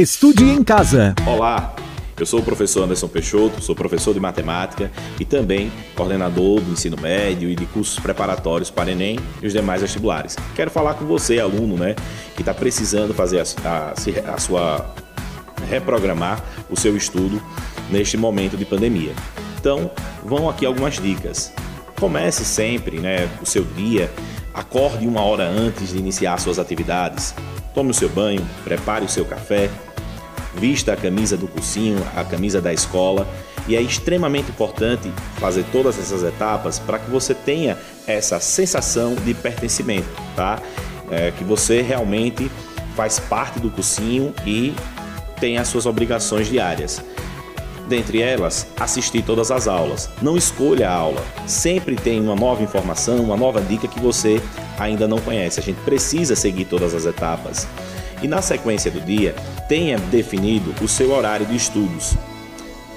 Estude em casa. Olá, eu sou o professor Anderson Peixoto, sou professor de matemática e também coordenador do ensino médio e de cursos preparatórios para Enem e os demais vestibulares. Quero falar com você, aluno, né, que está precisando fazer a, a, a sua reprogramar o seu estudo neste momento de pandemia. Então, vão aqui algumas dicas. Comece sempre, né, o seu dia, acorde uma hora antes de iniciar suas atividades. Tome o seu banho, prepare o seu café, vista a camisa do cursinho, a camisa da escola. E é extremamente importante fazer todas essas etapas para que você tenha essa sensação de pertencimento, tá? É, que você realmente faz parte do cursinho e tem as suas obrigações diárias. Dentre elas, assistir todas as aulas. Não escolha a aula. Sempre tem uma nova informação, uma nova dica que você ainda não conhece. A gente precisa seguir todas as etapas. E na sequência do dia, tenha definido o seu horário de estudos.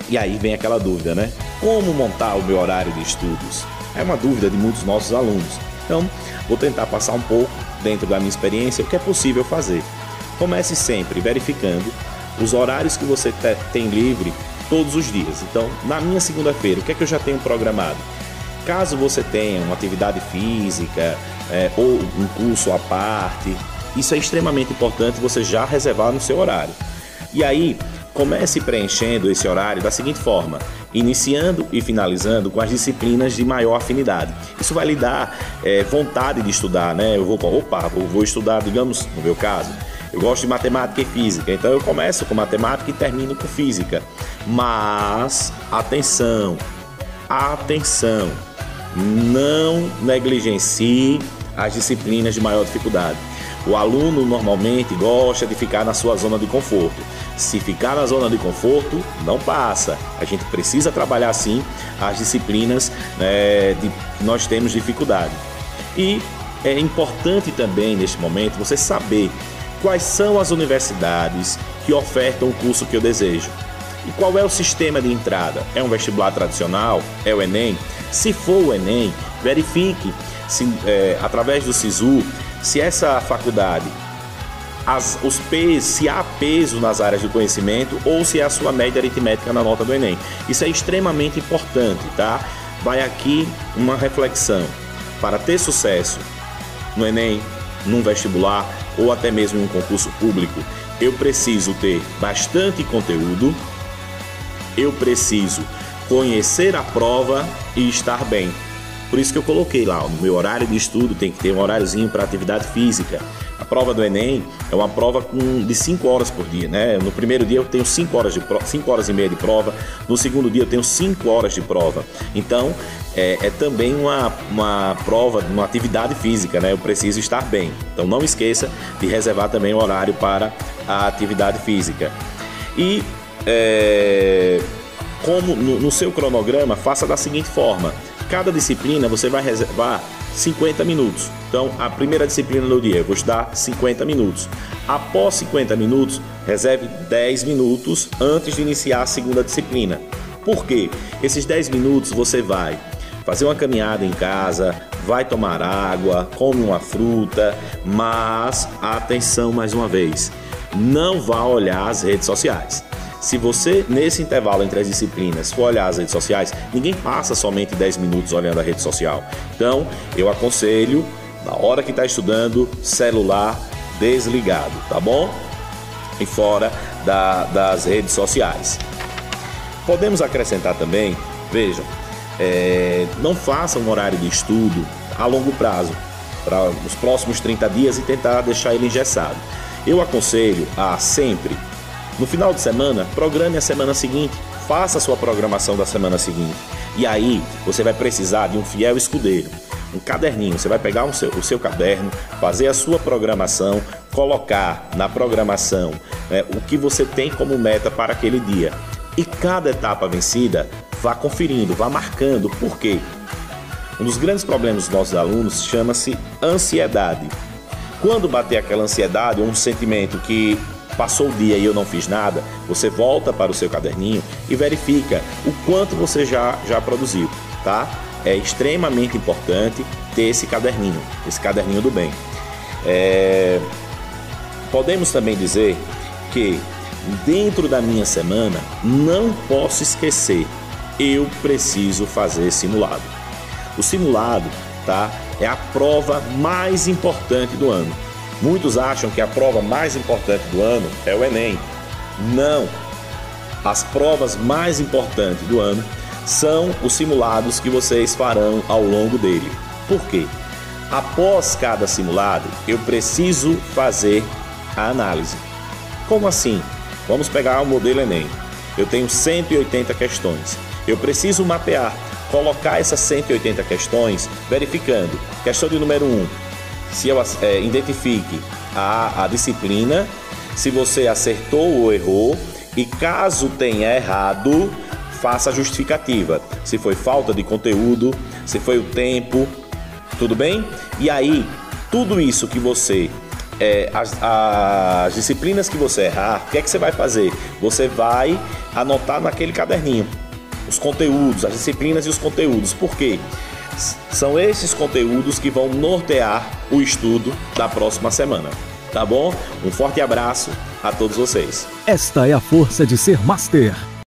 E aí vem aquela dúvida, né? Como montar o meu horário de estudos? É uma dúvida de muitos nossos alunos. Então, vou tentar passar um pouco, dentro da minha experiência, o que é possível fazer. Comece sempre verificando os horários que você tem livre todos os dias. Então, na minha segunda-feira, o que é que eu já tenho programado? Caso você tenha uma atividade física é, ou um curso à parte, isso é extremamente importante você já reservar no seu horário. E aí, comece preenchendo esse horário da seguinte forma: iniciando e finalizando com as disciplinas de maior afinidade. Isso vai lhe dar é, vontade de estudar, né? Eu vou, opa, eu vou estudar, digamos, no meu caso, eu gosto de matemática e física, então eu começo com matemática e termino com física. Mas, atenção, atenção, não negligencie as disciplinas de maior dificuldade. O aluno normalmente gosta de ficar na sua zona de conforto. Se ficar na zona de conforto, não passa. A gente precisa trabalhar sim as disciplinas né, de que nós temos dificuldade. E é importante também neste momento você saber quais são as universidades que ofertam o curso que eu desejo. E qual é o sistema de entrada? É um vestibular tradicional? É o Enem? Se for o Enem, verifique se, é, através do SISU se essa faculdade, as, os pesos, se há peso nas áreas do conhecimento ou se é a sua média aritmética na nota do Enem. Isso é extremamente importante, tá? Vai aqui uma reflexão. Para ter sucesso no Enem, num vestibular ou até mesmo em um concurso público, eu preciso ter bastante conteúdo, eu preciso conhecer a prova e estar bem. Por isso que eu coloquei lá, no meu horário de estudo tem que ter um horáriozinho para atividade física. A prova do Enem é uma prova com, de 5 horas por dia, né? No primeiro dia eu tenho 5 horas, de 5 horas e meia de prova, no segundo dia eu tenho 5 horas de prova. Então, é, é, também uma, uma prova, uma atividade física, né? Eu preciso estar bem. Então não esqueça de reservar também o horário para a atividade física. E é, como no, no seu cronograma, faça da seguinte forma: cada disciplina você vai reservar 50 minutos. Então, a primeira disciplina do dia, eu vou estudar 50 minutos. Após 50 minutos, reserve 10 minutos antes de iniciar a segunda disciplina. Por quê? Esses 10 minutos você vai fazer uma caminhada em casa, vai tomar água, come uma fruta, mas atenção mais uma vez, não vá olhar as redes sociais. Se você, nesse intervalo entre as disciplinas, for olhar as redes sociais, ninguém passa somente 10 minutos olhando a rede social. Então, eu aconselho, na hora que está estudando, celular desligado, tá bom? E fora da, das redes sociais. Podemos acrescentar também, vejam, é, não faça um horário de estudo a longo prazo, para os próximos 30 dias e tentar deixar ele engessado. Eu aconselho a sempre no final de semana, programe a semana seguinte, faça a sua programação da semana seguinte. E aí você vai precisar de um fiel escudeiro, um caderninho. Você vai pegar um seu, o seu caderno, fazer a sua programação, colocar na programação né, o que você tem como meta para aquele dia. E cada etapa vencida, vá conferindo, vá marcando. Por quê? Um dos grandes problemas dos nossos alunos chama-se ansiedade. Quando bater aquela ansiedade, um sentimento que Passou o dia e eu não fiz nada, você volta para o seu caderninho e verifica o quanto você já, já produziu, tá? É extremamente importante ter esse caderninho, esse caderninho do bem. É... Podemos também dizer que dentro da minha semana, não posso esquecer, eu preciso fazer simulado. O simulado, tá? É a prova mais importante do ano. Muitos acham que a prova mais importante do ano é o Enem. Não. As provas mais importantes do ano são os simulados que vocês farão ao longo dele. Por quê? Após cada simulado, eu preciso fazer a análise. Como assim? Vamos pegar o modelo Enem. Eu tenho 180 questões. Eu preciso mapear, colocar essas 180 questões, verificando. Questão de número 1. Se eu é, identifique a, a disciplina, se você acertou ou errou, e caso tenha errado, faça a justificativa. Se foi falta de conteúdo, se foi o tempo, tudo bem? E aí, tudo isso que você é, as, as, disciplinas que você errar, o que é que você vai fazer? Você vai anotar naquele caderninho os conteúdos, as disciplinas e os conteúdos. Por quê? São esses conteúdos que vão nortear o estudo da próxima semana. Tá bom? Um forte abraço a todos vocês. Esta é a força de ser master.